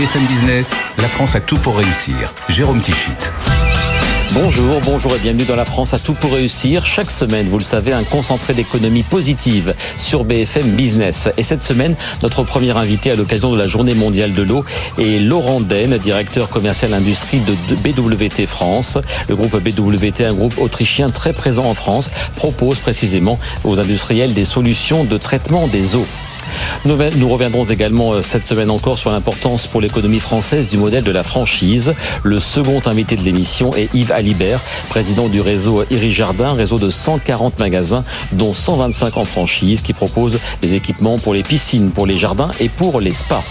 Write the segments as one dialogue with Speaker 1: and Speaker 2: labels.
Speaker 1: BFM Business, la France a tout pour réussir. Jérôme Tichit.
Speaker 2: Bonjour, bonjour et bienvenue dans la France à tout pour réussir. Chaque semaine, vous le savez, un concentré d'économie positive sur BFM Business. Et cette semaine, notre premier invité à l'occasion de la journée mondiale de l'eau est Laurent Den, directeur commercial industrie de BWT France. Le groupe BWT, un groupe autrichien très présent en France, propose précisément aux industriels des solutions de traitement des eaux. Nous reviendrons également euh, cette semaine encore sur l'importance pour l'économie française du modèle de la franchise. Le second invité de l'émission est Yves Alibert, président du réseau Iri Jardin, réseau de 140 magasins, dont 125 en franchise, qui propose des équipements pour les piscines, pour les jardins et pour les spas.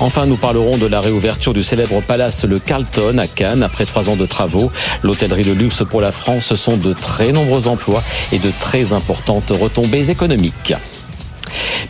Speaker 2: Enfin, nous parlerons de la réouverture du célèbre palace Le Carlton à Cannes après trois ans de travaux. L'hôtellerie de luxe pour la France, ce sont de très nombreux emplois et de très importantes retombées économiques.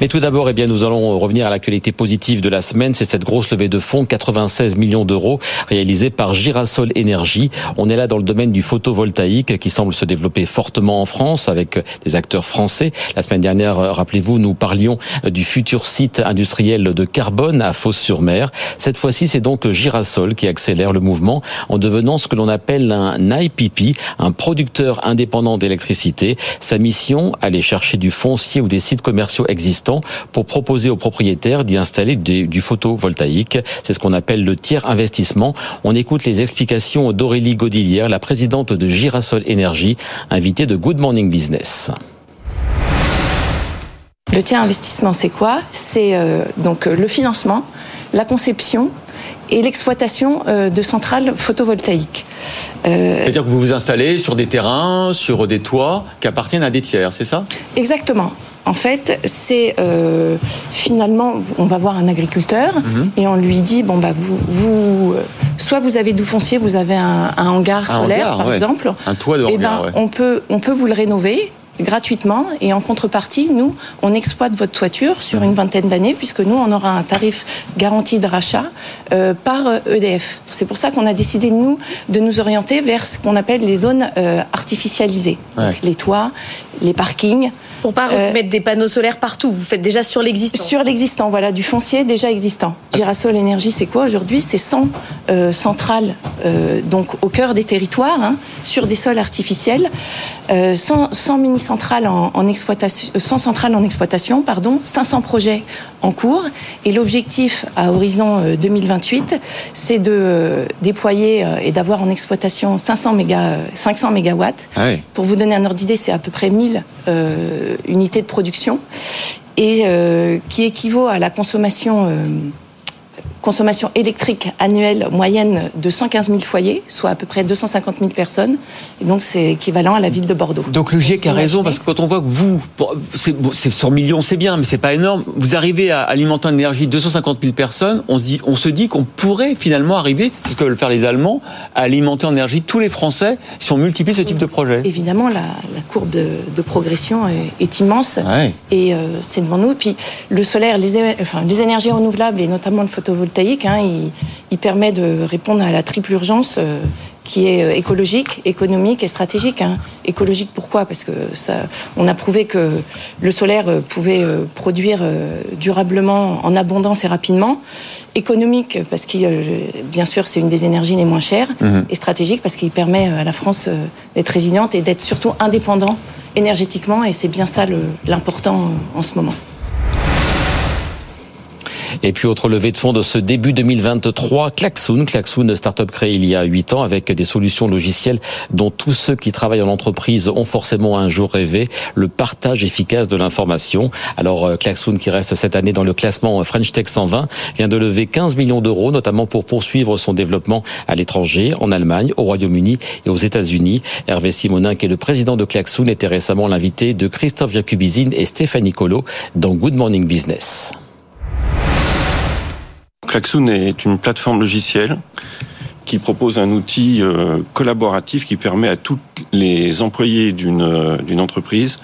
Speaker 2: Mais tout d'abord, eh bien, nous allons revenir à l'actualité positive de la semaine. C'est cette grosse levée de fonds, 96 millions d'euros, réalisée par Girasol Énergie. On est là dans le domaine du photovoltaïque qui semble se développer fortement en France avec des acteurs français. La semaine dernière, rappelez-vous, nous parlions du futur site industriel de carbone à Fos-sur-Mer. Cette fois-ci, c'est donc Girasol qui accélère le mouvement en devenant ce que l'on appelle un IPP, un producteur indépendant d'électricité. Sa mission, aller chercher du foncier ou des sites commerciaux pour proposer aux propriétaires d'y installer du photovoltaïque. C'est ce qu'on appelle le tiers investissement. On écoute les explications d'Aurélie Godillière, la présidente de Girasol Énergie, invitée de Good Morning Business.
Speaker 3: Le tiers investissement, c'est quoi? C'est euh, donc euh, le financement, la conception et l'exploitation euh, de centrales photovoltaïques.
Speaker 2: C'est-à-dire que vous vous installez sur des terrains, sur des toits qui appartiennent à des tiers, c'est ça?
Speaker 3: Exactement. En fait, c'est euh, finalement, on va voir un agriculteur mhm. et on lui dit bon bah vous, vous, soit vous avez du foncier, vous avez un, hangar solaire par exemple,
Speaker 2: un toit de
Speaker 3: eh
Speaker 2: hangar.
Speaker 3: ben, on peut on peut vous le rénover gratuitement et en contrepartie, nous, on exploite votre toiture sur une vingtaine d'années puisque nous, on aura un tarif garanti de rachat euh, par EDF. C'est pour ça qu'on a décidé, nous, de nous orienter vers ce qu'on appelle les zones euh, artificialisées. les toits, les parkings.
Speaker 4: Pour pas euh, mettre des panneaux solaires partout, vous faites déjà sur l'existant.
Speaker 3: Sur l'existant, voilà, du foncier déjà existant. Girasol Énergie, c'est quoi aujourd'hui? C'est 100 euh, centrales, euh, donc au cœur des territoires, hein, sur des sols artificiels, 100, 100 mini-centrales en, en, exploitation, 100 centrales en exploitation, pardon, 500 projets en cours. Et l'objectif à horizon 2028, c'est de déployer et d'avoir en exploitation 500 méga, 500 mégawatts. Ah Pour vous donner un ordre d'idée, c'est à peu près 1000 euh, unités de production et euh, qui équivaut à la consommation euh, consommation électrique annuelle moyenne de 115 000 foyers, soit à peu près 250 000 personnes. Et donc, c'est équivalent à la ville de Bordeaux.
Speaker 2: Donc, le GIEC a raison, parce que quand on voit que vous, c'est 100 millions, c'est bien, mais c'est pas énorme. Vous arrivez à alimenter en énergie 250 000 personnes. On se dit, on se dit qu'on pourrait finalement arriver, c'est ce que veulent faire les Allemands, à alimenter en énergie tous les Français si on multiplie ce type de projet.
Speaker 3: Évidemment, la, courbe de, progression est, immense. Et euh, c'est devant nous. Et puis, le solaire, les, enfin, les énergies renouvelables et notamment le photovoltaïque, Hein, il, permet de répondre à la triple urgence euh, qui est euh, écologique, économique et stratégique. Hein. Écologique pourquoi? Parce que ça, on a prouvé que le solaire euh, pouvait produire durablement, en abondance et rapidement. Économique parce que bien sûr c'est une des énergies les moins chères mhm. et stratégique parce qu'il permet à la France d'être résiliente et d'être surtout indépendant énergétiquement et c'est bien ça l'important en ce moment.
Speaker 2: Et puis autre levée de fonds de ce début 2023, Klaxoon, Klaxoon, start-up créée il y a 8 ans avec des solutions logicielles dont tous ceux qui travaillent en entreprise ont forcément un jour rêvé, le partage efficace de l'information. Alors euh, Klaxoon qui reste cette année dans le classement French Tech 120 vient de lever 15 millions d'euros notamment pour poursuivre son développement à l'étranger, en Allemagne, au Royaume-Uni et aux États-Unis. Hervé Simonin qui est le président de Klaxoon était récemment l'invité de Christophe Jacubizine et Stéphanie Colo dans Good Morning Business.
Speaker 5: Klaxoon est une plateforme logicielle qui propose un outil euh, collaboratif qui permet à tous les employés d'une euh, d'une entreprise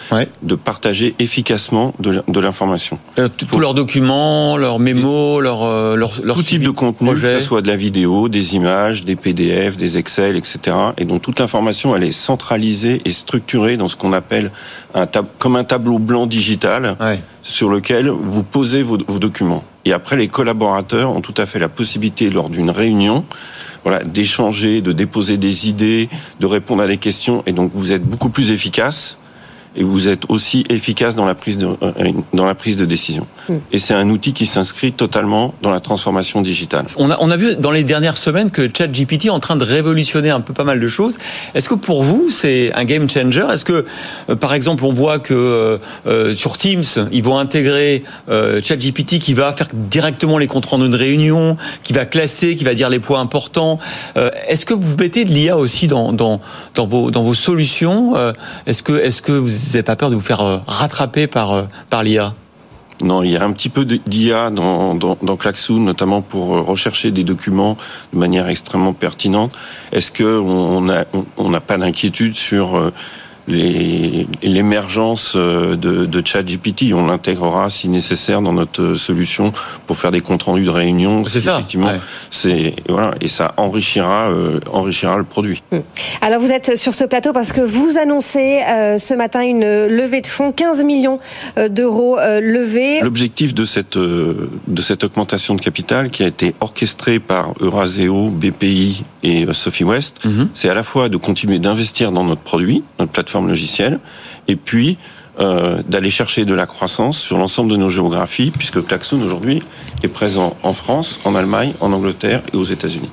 Speaker 5: de partager efficacement de, l'information.
Speaker 2: Euh, tous leurs documents, leurs mémos, leurs leur,
Speaker 5: leur, tout type de contenu, que ce soit de la vidéo, des images, des PDF, des Excel, etc. Et donc toute l'information, elle est centralisée et structurée dans ce qu'on appelle un comme un tableau blanc digital sur lequel vous posez vos, vos documents. Et après, les collaborateurs ont tout à fait la possibilité, lors d'une réunion, voilà, d'échanger, de déposer des idées, de répondre à des questions, et donc vous êtes beaucoup plus efficace et vous êtes aussi efficace dans la prise de, euh, dans la prise de décision. Et c'est un outil qui s'inscrit totalement dans la transformation digitale.
Speaker 2: On a, vu dans les dernières semaines que ChatGPT est en train de révolutionner un peu pas mal de choses. Est-ce que pour vous, c'est un game changer? Est-ce que, euh, par exemple, on voit que euh, sur Teams, ils vont intégrer ChatGPT qui va faire directement les comptes rendus de réunion, qui va classer, qui va dire les points importants. est-ce que vous mettez de l'IA aussi dans, vos, solutions? Est-ce que, vous n'avez pas peur de vous faire euh, rattraper euh, par l'IA
Speaker 5: non, il y a un petit peu d'IA dans, dans, dans notamment pour euh, rechercher des documents de manière extrêmement pertinente. Est-ce qu'on n'a on, pas d'inquiétude sur l'émergence euh, de, de ChatGPT. On l'intégrera si nécessaire dans notre solution pour faire des comptes rendus de réunion.
Speaker 2: C'est ça.
Speaker 5: Effectivement, c'est voilà et ça enrichira euh, enrichira le produit. Hmm.
Speaker 6: Alors vous êtes sur ce plateau parce que vous annoncez euh, ce matin une levée de fonds, 15 millions d'euros levés.
Speaker 5: L'objectif de cette de cette augmentation de capital qui a été orchestrée par Euraseo, BPI et Sophie West, mhm. c'est à la fois de continuer d'investir dans notre produit, notre plateforme logicielle, et puis euh, d'aller chercher de la croissance sur l'ensemble de nos géographies, puisque Klaxon aujourd'hui est présent en France, en Allemagne, en Angleterre et aux États-Unis.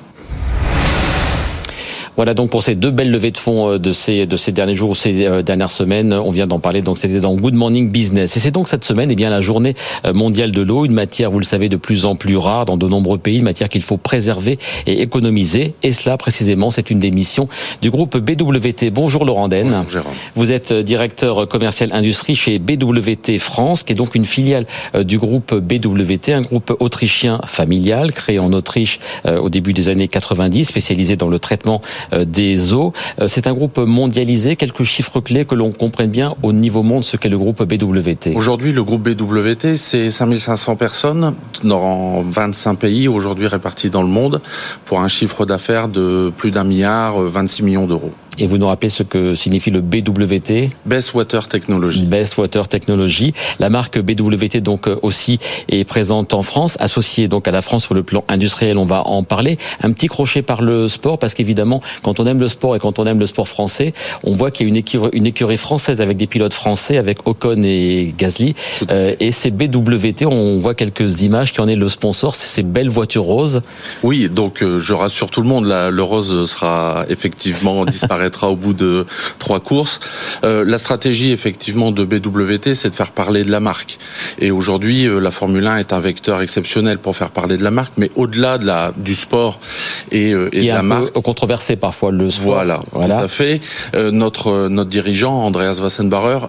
Speaker 2: Voilà donc pour ces deux belles levées de fonds euh, de ces de ces derniers jours, ces euh, dernières semaines. On vient d'en parler. Donc c'était dans Good Morning Business. Et c'est donc cette semaine, eh bien la journée euh, mondiale de l'eau, une matière, vous le savez, de plus en plus rare dans de nombreux pays, une matière qu'il faut préserver et économiser. Et cela précisément, c'est une des missions du groupe BWT. Bonjour Laurent Den.
Speaker 5: Bonjour,
Speaker 2: vous êtes directeur commercial industrie chez BWT France, qui est donc une filiale du groupe BWT, un groupe autrichien familial créé en Autriche au début des années 90, spécialisé dans le traitement des eaux. Euh, c'est un groupe mondialisé. Quelques chiffres clés que l'on comprenne bien au niveau monde ce qu'est le groupe BWT.
Speaker 7: Aujourd'hui, le groupe BWT, c'est 5500 personnes dans 25 pays aujourd'hui répartis dans le monde pour un chiffre d'affaires de plus d'un milliard, 26 millions d'euros.
Speaker 2: Et vous nous rappelez ce que signifie le BWT
Speaker 7: Best Water Technology.
Speaker 2: Best Water Technology. La marque BWT donc euh, aussi est présente en France, associée donc à la France sur le plan industriel. On va en parler. Un petit crochet par le sport parce qu'évidemment, quand on aime le sport et quand on aime le sport français, on voit qu'il y a une écurie, une écurie française avec des pilotes français, avec Ocon et Gasly. Euh, et c'est BWT. On voit quelques images qui en est le sponsor. C'est ces belles voitures roses.
Speaker 7: Oui, donc euh, je rassure tout le monde. Là, le rose sera effectivement au bout de trois courses. Euh, la stratégie effectivement de BWT, c'est de faire parler de la marque. Et aujourd'hui, euh, la Formule 1 est un vecteur exceptionnel pour faire parler de la marque, mais au-delà de la du sport et, euh, la marque,
Speaker 2: controversé parfois le sport.
Speaker 7: Voilà, voilà. tout à fait. notre notre dirigeant Andreas Wassenbacher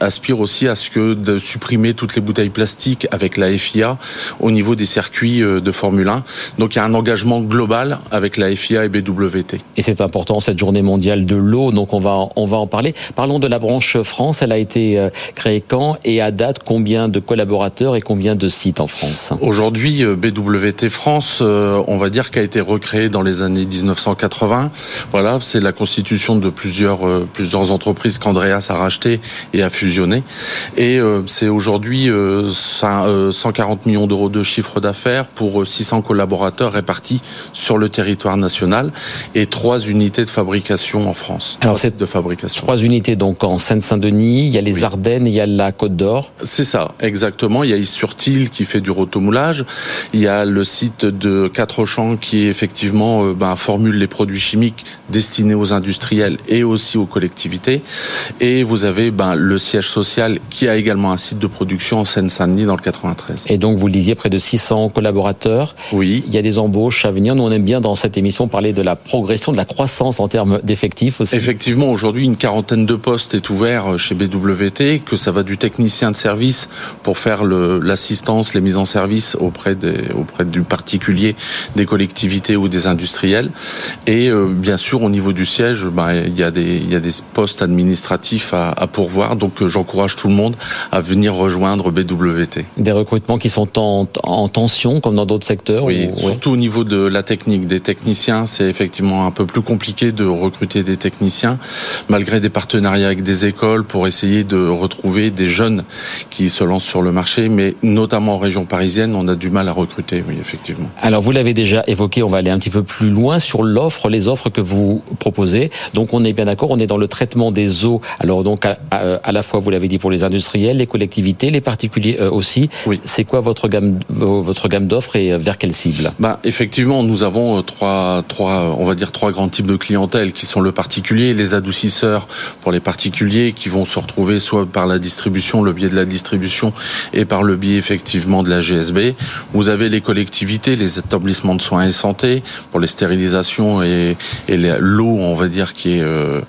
Speaker 7: aspire aussi à ce que de supprimer toutes les bouteilles plastiques avec la FIA au niveau des circuits de Formule 1. Donc il y a un engagement global avec la FIA et BWT.
Speaker 2: Et c'est important cette journée mondiale de l'eau, donc on va, on va en parler. Parlons de la branche France, elle a été euh, créée quand et à date combien de collaborateurs et combien de sites en France?
Speaker 7: Aujourd'hui, euh, BWT France, euh, on va dire qu'a été recréée dans les années 1980. Voilà, c'est la constitution de plusieurs, plusieurs entreprises qu'Andreas a rachetées et a fusionnées. Et c'est aujourd'hui 140 millions d'euros de chiffre d'affaires pour 600 collaborateurs répartis sur le territoire national et trois unités de fabrication en France.
Speaker 2: Alors c'est de fabrication. Trois unités donc en Seine-Saint-Denis, il y a les Ardennes, il y a la Côte d'Or.
Speaker 7: C'est ça, exactement. Il y a Is-sur-Tille qui fait du rotomoulage. Il y a le site de Quatre Champs qui effectivement euh, ben, formule les produits chimiques destinés aux industriels et aussi aux collectivités. Et vous avez ben, le siège social qui a également un site de production en Seine-Saint-Denis dans le 93.
Speaker 2: Et donc vous le disiez près de 600 collaborateurs.
Speaker 7: Oui.
Speaker 2: Il y a des embauches à venir. Nous on aime bien dans cette émission parler de la progression, de la croissance en termes d'effectifs effectif aussi.
Speaker 7: Effectivement, aujourd'hui, une quarantaine de postes est ouvert chez BWT, que ça va du technicien de service pour faire l'assistance, les mises en service auprès, des, auprès du particulier, des collectivités ou des industriels. Et euh, bien sûr, au niveau du siège, bah, il, y a des, il y a des postes administratifs à, à pourvoir. Donc, euh, j'encourage tout le monde à venir rejoindre BWT.
Speaker 2: Des recrutements qui sont en, en tension, comme dans d'autres secteurs
Speaker 7: Oui, surtout au niveau de la technique. Des techniciens, c'est effectivement un peu plus compliqué de recruter des techniciens, malgré des partenariats avec des écoles pour essayer de retrouver des jeunes qui se lancent sur le marché. Mais notamment en région parisienne, on a du mal à recruter, oui, effectivement.
Speaker 2: Alors, vous l'avez déjà évoqué, on va aller un petit peu plus loin sur l'offre, les offres que vous proposez. Donc, on est bien d'accord, on est dans le traitement des eaux. Alors, donc, à, à la fois, vous l'avez dit, pour les industriels, les collectivités, les particuliers euh, aussi.
Speaker 7: Oui.
Speaker 2: C'est quoi votre gamme, votre gamme d'offres et euh, vers quelle cible?
Speaker 7: Bah, Effectivement, nous avons euh, trois, trois, on va dire trois grands types de clientèle qui sont le particulier, les adoucisseurs pour les particuliers qui vont se retrouver soit par la distribution, le biais de la distribution et par le biais effectivement de la GSB. Vous avez les collectivités, les établissements de soins et santé pour les stérilisations et, l'eau, on va dire, qui est, euh,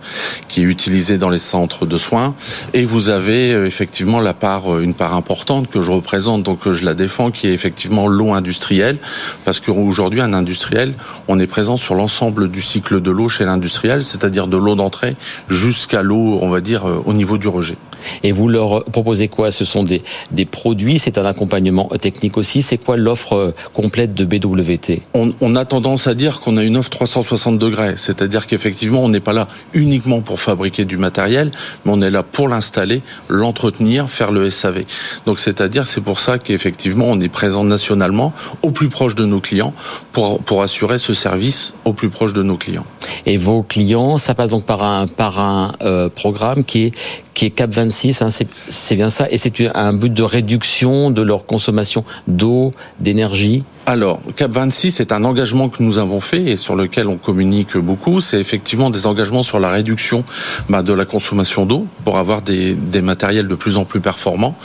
Speaker 7: qui est utilisée dans les centres de soins. Et vous avez effectivement la part, une part importante que je représente, donc je la défends, qui est effectivement l'eau industrielle, parce qu'aujourd'hui, un industriel, on est présent sur l'ensemble du cycle de l'eau chez l'industriel, c'est-à-dire de l'eau d'entrée jusqu'à l'eau, on va dire, au niveau du rejet.
Speaker 2: Et vous leur proposez quoi? Ce sont des, produits, c'est un accompagnement technique aussi. C'est quoi l'offre complète de BWT
Speaker 7: on, a tendance à dire qu'on a une offre 360 degrés, c'est-à-dire qu'effectivement, on n'est pas là uniquement pour fabriquer du matériel, mais on est là pour l'installer, l'entretenir, faire le SAV. Donc, c'est-à-dire, c'est pour ça qu'effectivement, on est présent nationalement, au plus proche de nos clients, pour assurer ce service au plus proche de nos clients.
Speaker 2: Et vos clients, ça passe donc par un, par un euh, programme qui est, qui est Cap 26, hein, c'est bien ça, et c'est un but de réduction de leur consommation d'eau, d'énergie
Speaker 7: alors, Cap 26 est un engagement que nous avons fait et sur lequel on communique beaucoup. C'est effectivement des engagements sur la réduction bah, de la consommation d'eau pour avoir des, des, matériels de plus en plus performants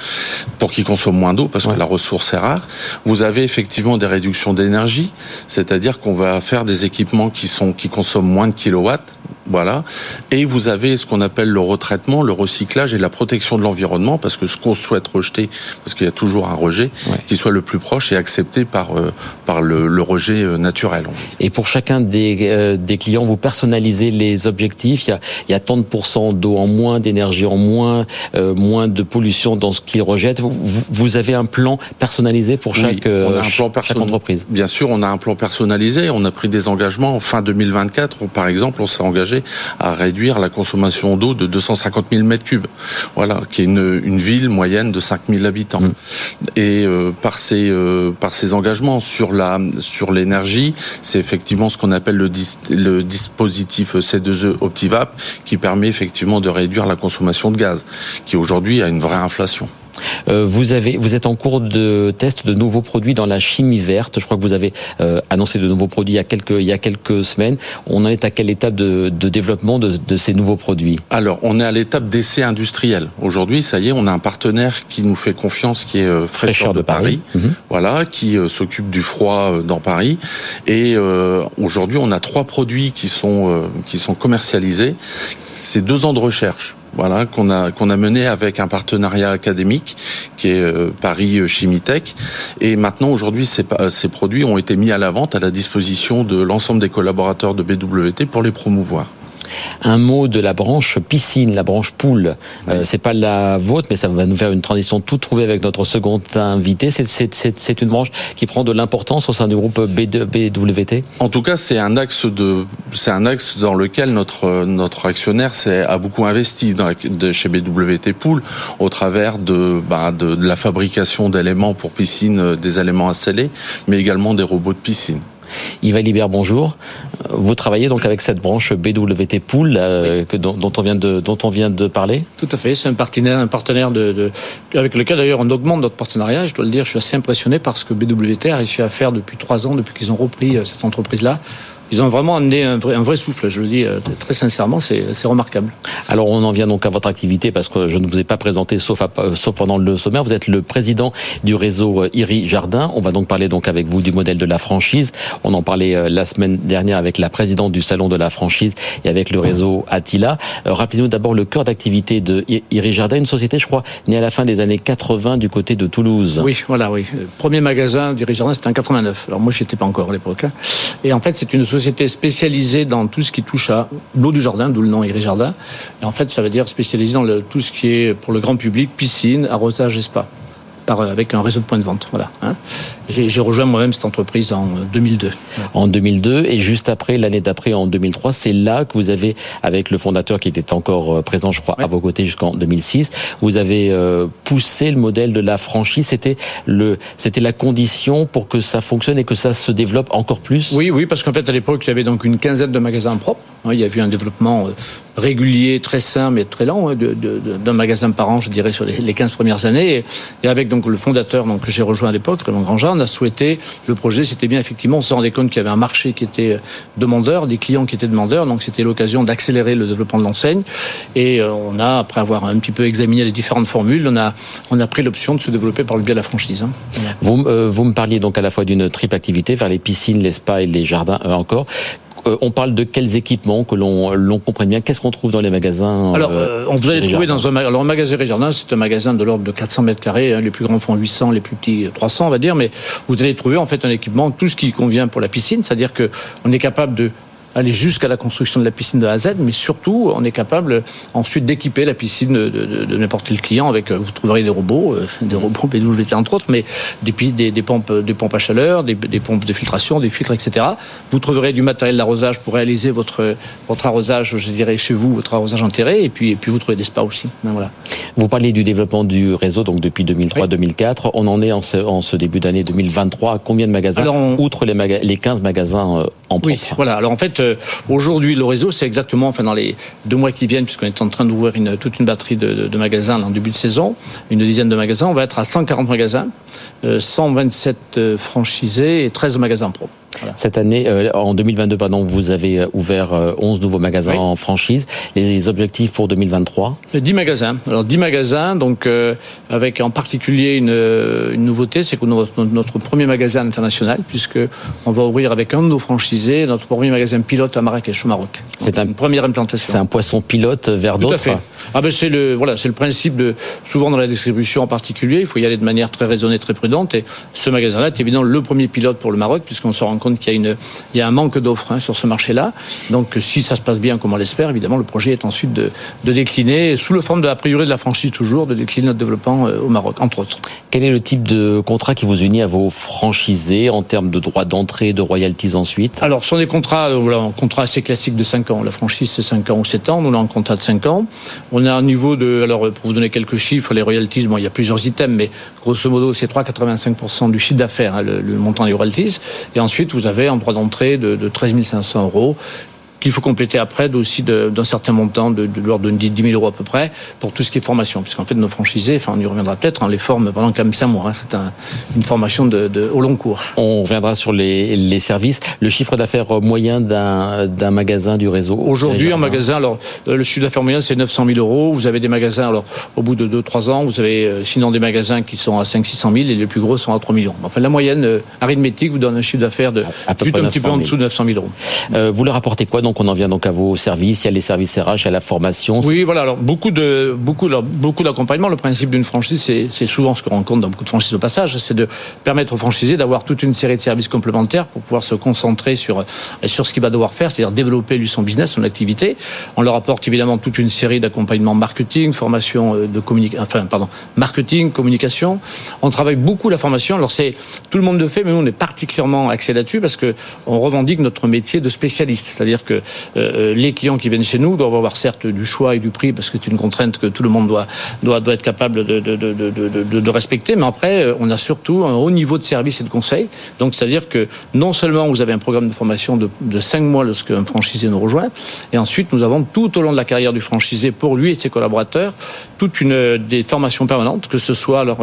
Speaker 7: pour qu'ils consomment moins d'eau parce ouais. que la ressource est rare. Vous avez effectivement des réductions d'énergie, c'est-à-dire qu'on va faire des équipements qui sont qui consomment moins de kilowatts voilà. Et vous avez ce qu'on appelle le retraitement, le recyclage et la protection de l'environnement, parce que ce qu'on souhaite rejeter, parce qu'il y a toujours un rejet, ouais. qui soit le plus proche et accepté par, euh, par le, le, rejet euh, naturel.
Speaker 2: Et pour chacun des, euh, des clients, vous personnalisez les objectifs. Il y a, il y a tant de pourcents d'eau en moins, d'énergie en moins, euh, moins de pollution dans ce qu'ils rejettent. Vous, vous, avez un plan personnalisé pour chaque,
Speaker 7: oui, on a un plan
Speaker 2: chaque entreprise?
Speaker 7: Bien sûr, on a un plan personnalisé. On a pris des engagements en fin 2024. Par exemple, on s'est engagé à réduire la consommation d'eau de 250 000 mètres cubes. Voilà, qui est une, une ville moyenne de 5 000 habitants. Mmh. Et euh, par ces euh, par ces engagements sur la sur l'énergie, c'est effectivement ce qu'on appelle le, dis, le dispositif C2E Optivap qui permet effectivement de réduire la consommation de gaz, qui aujourd'hui a une vraie inflation.
Speaker 2: Euh, vous avez, vous êtes en cours de test de nouveaux produits dans la chimie verte. Je crois que vous avez euh, annoncé de nouveaux produits il y a quelques, il y a quelques semaines. On en est à quelle étape de, de développement de, de, ces nouveaux produits?
Speaker 7: Alors, on est à l'étape d'essai industriel. Aujourd'hui, ça y est, on a un partenaire qui nous fait confiance, qui est euh, Fraîcheur, de, de, Paris, Paris. Mmh. voilà, qui euh, s'occupe du froid dans Paris. Et aujourd'hui, on a trois produits qui sont qui sont commercialisés. C'est deux ans de recherche voilà qu'on a qu'on a mené avec un partenariat académique qui est euh, Paris Chimitech et maintenant aujourd'hui ces, ces produits ont été mis à la vente à la disposition de l'ensemble des collaborateurs de BWT pour les promouvoir.
Speaker 2: Un mot de la branche piscine, la branche poule. Oui. Euh, c'est pas la vôtre, mais ça va nous faire une transition tout trouvée avec notre second invité. C'est une branche qui prend de l'importance au sein du groupe BWT.
Speaker 7: En tout cas, c'est un axe de, c'est un axe dans lequel notre notre actionnaire a beaucoup investi dans, de, chez BWT Pool au travers de, bah, de, de la fabrication d'éléments pour piscine, des éléments à sceller, mais également des robots de piscine.
Speaker 2: Yves Libert, bonjour. Vous travaillez donc avec cette branche BWT Pool euh, que, dont, dont, on vient de, dont on vient de parler?
Speaker 8: Tout à fait, c'est un partenaire, un partenaire de, de avec lequel d'ailleurs on augmente notre partenariat. Je dois le dire, je suis assez impressionné par ce que BWT a réussi à faire depuis trois ans, depuis qu'ils ont repris euh, cette entreprise-là ils ont vraiment amené un vrai, un vrai souffle. Je le dis euh, très sincèrement, c'est remarquable.
Speaker 2: Alors on en vient donc à votre activité parce que je ne vous ai pas présenté sauf, euh, sauf pendant le sommaire. Vous êtes le président du réseau euh, IRI Jardin. On va donc parler donc avec vous du modèle de la franchise. On en parlait la semaine dernière avec la présidente du salon de la franchise et avec le réseau Attila. Rappelez-nous d'abord le cœur d'activité de IRI Jardin, une société, je crois, née à la fin des années 80 du côté de Toulouse.
Speaker 8: Oui, voilà, oui. Le premier magasin d'IRI Jardin, c'était en 89. Alors moi, je n'étais pas encore à l'époque. Hein. Et en fait, c'est une société spécialisée dans tout ce qui touche à l'eau du jardin, d'où le nom Iri Jardin. Et en fait, ça veut dire spécialisé dans tout ce qui est pour le grand public, piscine, arrosage et spa. Euh, avec un réseau de points de vente. Voilà. Hein. J'ai rejoint moi-même cette entreprise en 2002.
Speaker 2: En 2002 et juste après, l'année d'après, en 2003, c'est là que vous avez, avec le fondateur qui était encore euh, présent, je crois, à vos côtés jusqu'en 2006, vous avez euh, poussé le modèle de la franchise. C'était le, c'était la condition pour que ça fonctionne et que ça se développe encore plus?
Speaker 8: Oui, oui, parce qu'en fait, à l'époque, il y avait donc une quinzaine de magasins propres. Hein. Il y a eu un développement régulier, très sain, mais très lent, hein, d'un magasin par an, je dirais, sur les, 15 premières années. Et, avec donc le fondateur donc, que j'ai rejoint à l'époque, Raymond Grandjean, a souhaité, le projet, c'était bien effectivement, on se rendait compte qu'il y avait un marché qui était demandeur, des clients qui étaient demandeurs, donc c'était l'occasion d'accélérer le développement de l'enseigne. Et euh, on a, après avoir un petit peu examiné les différentes formules, on a, on a pris l'option de se développer par le biais de la franchise. Hein.
Speaker 2: Vous, euh, vous me parliez donc à la fois d'une triple activité vers les piscines, les spas et les jardins euh, encore. Euh, on parle de quels équipements que l'on comprenne bien. Qu'est-ce qu'on trouve dans les magasins
Speaker 8: Alors, euh, on vous allez trouver dans un, alors, magasin Jardin, c'est un magasin de l'ordre de 400 mètres carrés. Hein. les plus grands font 800, les plus petits 300, on va dire. Mais vous allez trouver en fait un équipement, tout ce qui convient pour la piscine, c'est-à-dire que on est capable de aller jusqu'à la construction de la piscine de A à Z, mais surtout, on est capable ensuite d'équiper la piscine de, n'importe quel client avec, euh, vous trouverez des robots, euh, des robots BWT entre autres, mais des, des, pompes, des pompes à chaleur, des, pompes de filtration, des filtres, etc. Vous trouverez du matériel d'arrosage pour réaliser votre, votre arrosage, je dirais, chez vous, votre arrosage enterré, et puis, et puis vous trouvez des spas aussi.
Speaker 2: Ben, voilà. Vous parlez du développement du réseau, donc depuis 2003-2004. On en est en ce, début d'année 2023 à combien de magasins Outre les, les 15 magasins euh, en propre?
Speaker 8: Oui, voilà. Alors en fait, euh, aujourd'hui, le réseau, c'est exactement, enfin, dans les deux mois qui viennent, puisqu'on est en train d'ouvrir toute une batterie de, magasins en début de saison, une dizaine de magasins, on va être à 140 magasins, 127 euh, euh, franchisés et 13 magasins pro.
Speaker 2: Cette année, euh, en 2022, pardon, vous avez euh, ouvert 11 euh, nouveaux magasins en franchise. Les objectifs pour 2023
Speaker 8: 10 magasins. Alors 10 magasins, donc avec en particulier une, une nouveauté, c'est que notre, notre, premier magasin international, puisque on va ouvrir avec un de nos franchisés notre premier magasin pilote à Marrakech, au Maroc.
Speaker 2: C'est une première implantation. C'est un poisson pilote vers d'autres. Tout à fait.
Speaker 8: Ah ben c'est le voilà, c'est le principe de souvent dans la distribution en particulier, il faut y aller de manière très raisonnée, très prudente. Et ce magasin-là est évidemment le premier pilote pour le Maroc, puisqu'on se rend compte qu'il y a, une, il y a un manque d'offres hein, sur ce marché-là. Donc, si ça se passe bien comme on l'espère, évidemment, le projet est ensuite de, de, décliner, sous le forme de, a priori, de la franchise toujours, de décliner notre développement euh, au Maroc, entre autres.
Speaker 2: Quel est le type de contrat qui vous unit à vos franchisés en termes de droits d'entrée, de royalties ensuite?
Speaker 8: Alors, ce sont des contrats, euh, voilà, un contrat assez classique de 5 ans. La franchise, c'est 5 ans ou 7 ans. Nous, on a un contrat de 5 ans. On a un niveau de, alors, pour vous donner quelques chiffres, les royalties, bon, il y a plusieurs items, mais grosso modo, c'est 3,85% du chiffre d'affaires, hein, le, le montant des royalties. Et ensuite, vous avez un droit d'entrée de, de 13 500 euros qu'il faut compléter après aussi d'un certain montant de, de l'ordre de 10 000 euros à peu près pour tout ce qui est formation. Puisqu'en fait, nos franchisés, enfin, on y reviendra peut-être, on les forme pendant quand même 5 mois. Hein. C'est un, une formation de, de, au long cours.
Speaker 2: On reviendra sur les, les services. Le chiffre d'affaires moyen d'un magasin du réseau
Speaker 8: Aujourd'hui, un magasin, alors, euh, le chiffre d'affaires moyen, c'est 900 000 euros. Vous avez des magasins, alors, au bout de 2-3 ans, vous avez euh, sinon des magasins qui sont à 500-600 000 et les plus gros sont à 3 millions. Enfin, la moyenne euh, arithmétique vous donne un chiffre d'affaires de juste un petit peu en dessous de 900 000 euros.
Speaker 2: Euh, vous leur apportez quoi Donc, on en vient donc à vos services, il y a les services RH, il y a la formation.
Speaker 8: Oui, voilà. Alors beaucoup de beaucoup beaucoup d'accompagnement. Le principe d'une franchise, c'est souvent ce qu'on rencontre dans beaucoup de franchises au passage, c'est de permettre aux franchisés d'avoir toute une série de services complémentaires pour pouvoir se concentrer sur sur ce qu'il va devoir faire, c'est-à-dire développer lui son business, son activité. On leur apporte évidemment toute une série d'accompagnements marketing, formation euh, de communication, enfin pardon, marketing, communication. On travaille beaucoup la formation. Alors c'est tout le monde le fait, mais nous on est particulièrement axé là-dessus parce que on revendique notre métier de spécialiste, c'est-à-dire que euh, les clients qui viennent chez nous doivent avoir certes du choix et du prix, parce que c'est une contrainte que tout le monde doit, être capable de, respecter, mais après, euh, on a surtout un haut niveau de service et de conseil. Donc, c'est-à-dire que non seulement vous avez un programme de formation de, de 5 mois lorsque un franchisé nous rejoint, et ensuite, nous avons tout au long de la carrière du franchisé, pour lui et ses collaborateurs, toute une des formations permanentes, que ce soit alors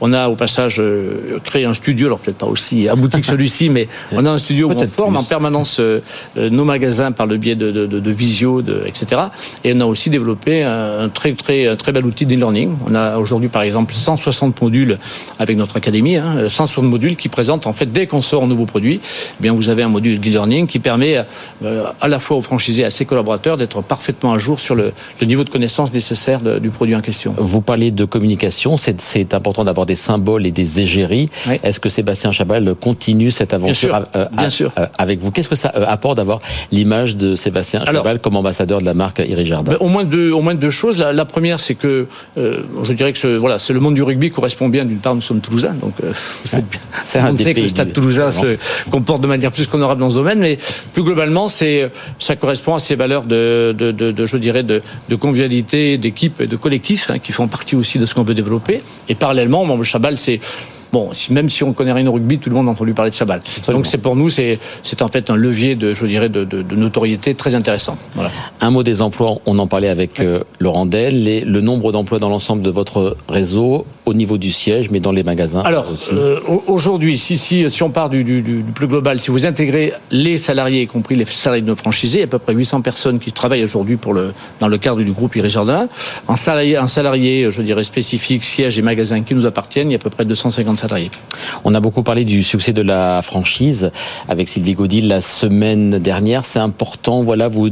Speaker 8: on a au passage créé un studio, alors peut-être pas aussi abouti que celui-ci, mais on a un studio où on forme en permanence nos magasins par le biais de, de, de, de visio, de, etc. Et on a aussi développé un très très très bel outil d'e-learning. On a aujourd'hui par exemple 160 modules avec notre académie, hein, 160 modules qui présentent en fait dès qu'on sort un nouveau produit, eh bien vous avez un module d'e-learning qui permet euh, à la fois aux franchisés et à ses collaborateurs d'être parfaitement à jour sur le, le niveau de connaissance nécessaire du produit en question.
Speaker 2: Vous parlez de communication, c'est important d'avoir des symboles et des égéries. Oui. Est-ce que Sébastien Chabal continue cette aventure
Speaker 8: bien sûr,
Speaker 2: euh,
Speaker 8: bien sûr.
Speaker 2: Euh, avec vous? Qu'est-ce que ça euh, apporte d'avoir l'image de Sébastien Chabal Alors, comme ambassadeur de la marque Iri Jardin?
Speaker 8: Ben, au, moins deux, au moins deux choses. La, la première, c'est que euh, je dirais que ce, voilà, c'est le monde du rugby correspond bien. D'une part, nous sommes toulousains, donc.
Speaker 2: C'est
Speaker 8: on sait que le Stade
Speaker 2: du-
Speaker 8: toulousain se comporte de manière plus qu'honorable dans ce domaine, mais plus globalement, c'est ça correspond à ces valeurs de, de, de, de je dirais, de, de convivialité, d'équipe et de hein, qui font partie aussi de ce qu'on veut développer. Et parallèlement, bon, Chabal, c'est Bon, même si on connaît rien au rugby, tout le monde a entendu parler de Chabal. Donc c'est pour nous, c'est en fait un levier de, je dirais, de, de, de notoriété très intéressant. Voilà.
Speaker 2: Un mot des emplois, on en parlait avec euh, Laurent Del, les- le nombre d'emplois dans l'ensemble de votre réseau, au niveau du siège, mais dans les magasins
Speaker 8: Alors, euh, au- aujourd'hui, si, si, si on part du, du- du- du plus global, si vous intégrez les salariés, y compris les salariés de nos franchisés, il y a à peu près 800 personnes qui travaillent aujourd'hui pour le, dans le cadre du groupe Iri Jardin. Un salarié, un salarié, je dirais, spécifique, siège et magasin qui nous appartiennent, il y a à peu près 250
Speaker 2: On a beaucoup parlé du succès de la franchise avec Sylvie Godil la semaine dernière. C'est important, voilà, vous,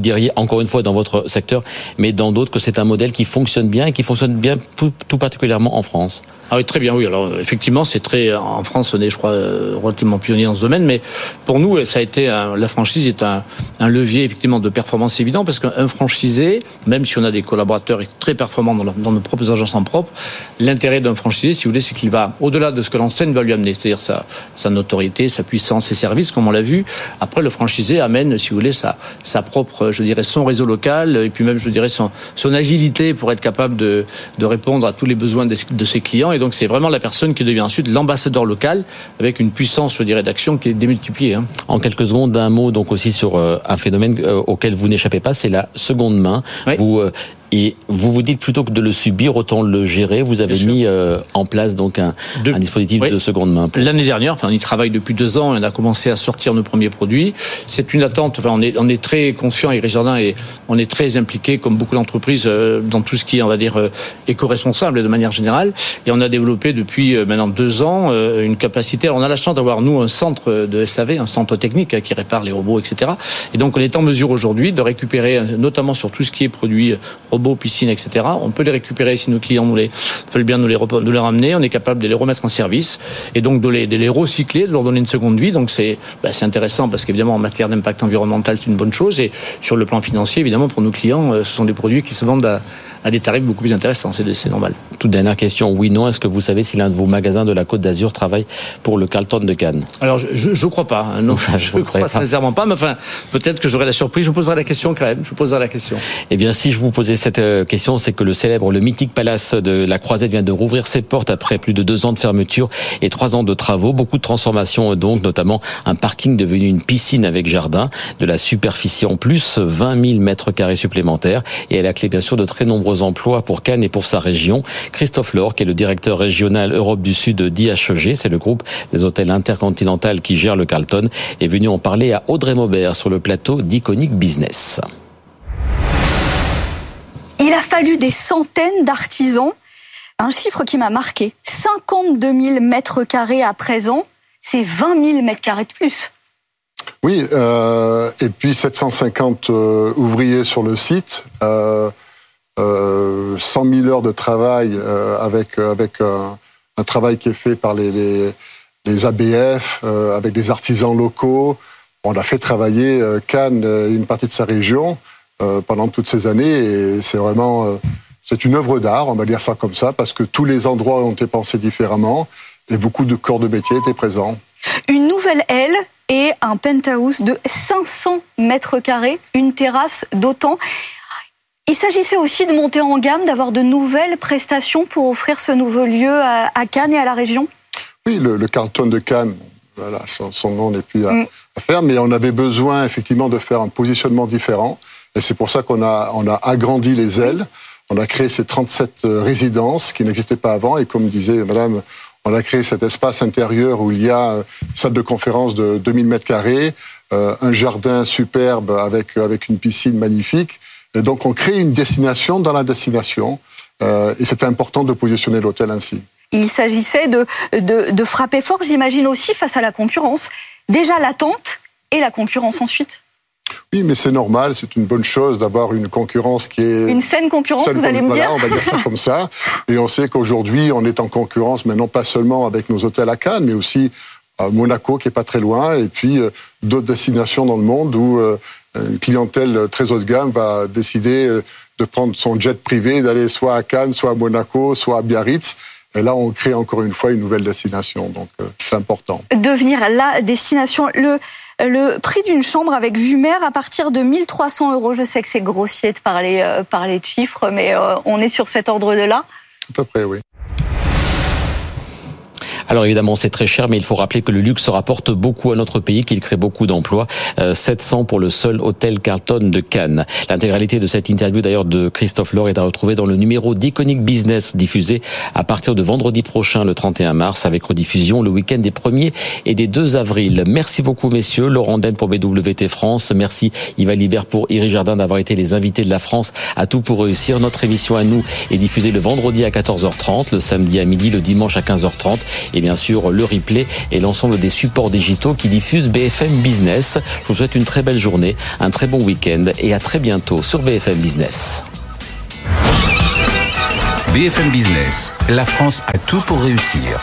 Speaker 2: diriez encore une fois dans votre secteur, mais dans d'autres que c'est un modèle qui fonctionne bien et qui fonctionne bien tout particulièrement en France.
Speaker 8: Ah oui, très bien, oui. Alors, effectivement, c'est très, en France, on est, je crois, euh, relativement pionnier dans ce domaine, mais pour nous, ça a été, un- la franchise est un, un levier, effectivement, de performance évident, parce qu'un franchisé, même si on a des collaborateurs très performants dans, nos propres agences en propre, l'intérêt d'un franchisé, si vous voulez, c'est qu'il va au-delà de ce que l'enseigne va lui amener, c'est-à-dire sa, sa notoriété, sa puissance, ses services, comme on l'a vu. Après, le franchisé amène, si vous voulez, sa, sa propre, je dirais, son réseau local, et puis même, je dirais, son, son agilité pour être capable de, de répondre à tous les besoins de, ses clients. Donc, c'est vraiment la personne qui devient ensuite l'ambassadeur local, avec une puissance, je dirais, d'action qui est démultipliée. Hein.
Speaker 2: En quelques secondes, un mot donc aussi sur euh, un phénomène euh, auquel vous n'échappez pas, c'est la seconde main.
Speaker 8: Oui.
Speaker 2: Vous euh, et vous vous dites plutôt que de le subir, autant le gérer. Vous avez
Speaker 8: Bien
Speaker 2: mis euh, en place donc un,
Speaker 8: De-
Speaker 2: un dispositif
Speaker 8: Oui.
Speaker 2: de seconde main. pour-
Speaker 8: L'année dernière, enfin, on y travaille depuis deux ans, on a commencé à sortir nos premiers produits. C'est une attente. Enfin, on est, on est très conscient, Iri Jardin, et on est très impliqué, comme beaucoup d'entreprises, euh, dans tout ce qui est, on va dire, euh, éco-responsable de manière générale. Et on a développé depuis euh, maintenant deux ans euh, une capacité. Alors, on a la chance d'avoir nous un centre de SAV, un centre technique hein, qui répare les robots, etc. Et donc, on est en mesure aujourd'hui de récupérer, notamment sur tout ce qui est produits euh, robots, piscines, etc. On peut les récupérer si nos clients nous les veulent bien nous les, nous les ramener. On est capable de les remettre en service et donc de les, de les recycler, de leur donner une seconde vie. Donc c'est c'est intéressant parce qu'évidemment en matière d'impact environnemental c'est une bonne chose et sur le plan financier évidemment pour nos clients euh, ce sont des produits qui se vendent à, à des tarifs beaucoup plus intéressants. C'est normal.
Speaker 2: Toute dernière question, oui, non. Est-ce que vous savez si l'un de vos magasins de la Côte d'Azur travaille pour le Carlton de Cannes?
Speaker 8: Alors je, je crois pas. hein. Non,
Speaker 2: Enfin,
Speaker 8: je ne crois
Speaker 2: pas.
Speaker 8: sincèrement pas. Mais enfin peut-être que j'aurai la surprise. Je vous poserai la question quand même. Je vous poserai la question.
Speaker 2: Eh bien, si je vous posais cette euh, question, c'est que le célèbre, le mythique palace de la Croisette vient de rouvrir ses portes après plus de deux ans de fermeture et trois ans de travaux. Beaucoup de transformations, euh, donc, notamment un parking devenu une piscine avec jardin, de la superficie en plus, 20 000 mètres carrés supplémentaires et à la clé, bien sûr, de très nombreux emplois pour Cannes et pour sa région. Christophe Laure, qui est le directeur régional Europe du Sud d'IHG, c'est le groupe des hôtels intercontinental qui gère le Carlton, est venu en parler à Audrey Maubert sur le plateau d'Iconic Business.
Speaker 9: Il a fallu des centaines d'artisans. Un chiffre qui m'a marqué. 52 000 mètres carrés à présent, c'est 20 000 mètres carrés de plus.
Speaker 10: Oui, euh, et puis 750 euh, ouvriers sur le site, euh, 100 000 heures de travail euh, avec avec un, travail qui est fait par les les, ABF, euh, avec des artisans locaux. On a fait travailler euh, Cannes, euh, une partie de sa région, euh, pendant toutes ces années, et c'est vraiment euh, c'est une œuvre d'art, on va dire ça comme ça, parce que tous les endroits ont été pensés différemment, et beaucoup de corps de métier étaient présents.
Speaker 9: Une nouvelle aile et un penthouse de 500 mètres carrés, une terrasse d'autant. Il s'agissait aussi de monter en gamme, d'avoir de nouvelles prestations pour offrir ce nouveau lieu à, à Cannes et à la région.
Speaker 10: Oui, le, le Carlton de Cannes, voilà, son, son nom n'est plus à,
Speaker 9: Mm.
Speaker 10: à faire, mais on avait besoin effectivement de faire un positionnement différent. Et c'est pour ça qu'on a, on a agrandi les ailes. On a créé ces 37 résidences qui n'existaient pas avant. Et comme disait Madame, on a créé cet espace intérieur où il y a une salle de conférence de 2000 mètres carrés, un jardin superbe avec, avec une piscine magnifique. Et donc on crée une destination dans la destination. et c'est important de positionner l'hôtel ainsi.
Speaker 9: Il s'agissait de, de, de frapper fort, j'imagine aussi, face à la concurrence. Déjà l'attente et la concurrence ensuite.
Speaker 10: Oui, mais c'est normal, c'est une bonne chose d'avoir une concurrence qui est...
Speaker 9: Une saine concurrence, vous allez me dire
Speaker 10: on va dire ça comme ça. Et on sait qu'aujourd'hui, on est en concurrence maintenant pas seulement avec nos hôtels à Cannes, mais aussi à Monaco, qui est pas très loin, et puis euh, d'autres destinations dans le monde où euh, une clientèle très haut de gamme va décider euh, de prendre son jet privé, d'aller soit à Cannes, soit à Monaco, soit à Biarritz. Et là, on crée encore une fois une nouvelle destination. Donc, c'est important.
Speaker 9: Devenir la destination. Le, le prix d'une chambre avec vue mer à partir de 1300 euros. Je sais que c'est grossier de parler, euh, parler de chiffres, mais euh, on est sur cet ordre de là.
Speaker 10: À peu près, oui.
Speaker 2: Alors évidemment, c'est très cher, mais il faut rappeler que le luxe rapporte beaucoup à notre pays, qu'il crée beaucoup d'emplois. 700 pour le seul hôtel Carlton de Cannes. L'intégralité de cette interview d'ailleurs de Christophe Laure est à retrouver dans le numéro d'Iconic Business diffusé à partir de vendredi prochain, le 31 mars, avec rediffusion le week-end des 1er et des 2 avril. Merci beaucoup messieurs. Laurent Den pour BWT France. Merci Yves Libert pour Iri Jardin d'avoir été les invités de la France à tout pour réussir. Notre émission à nous est diffusée le vendredi à 14h30, le samedi à midi, le dimanche à 15h30 et bien sûr le replay et l'ensemble des supports digitaux qui diffusent BFM Business. Je vous souhaite une très belle journée, un très bon week-end et à très bientôt sur BFM Business.
Speaker 1: BFM Business, la France a tout pour réussir.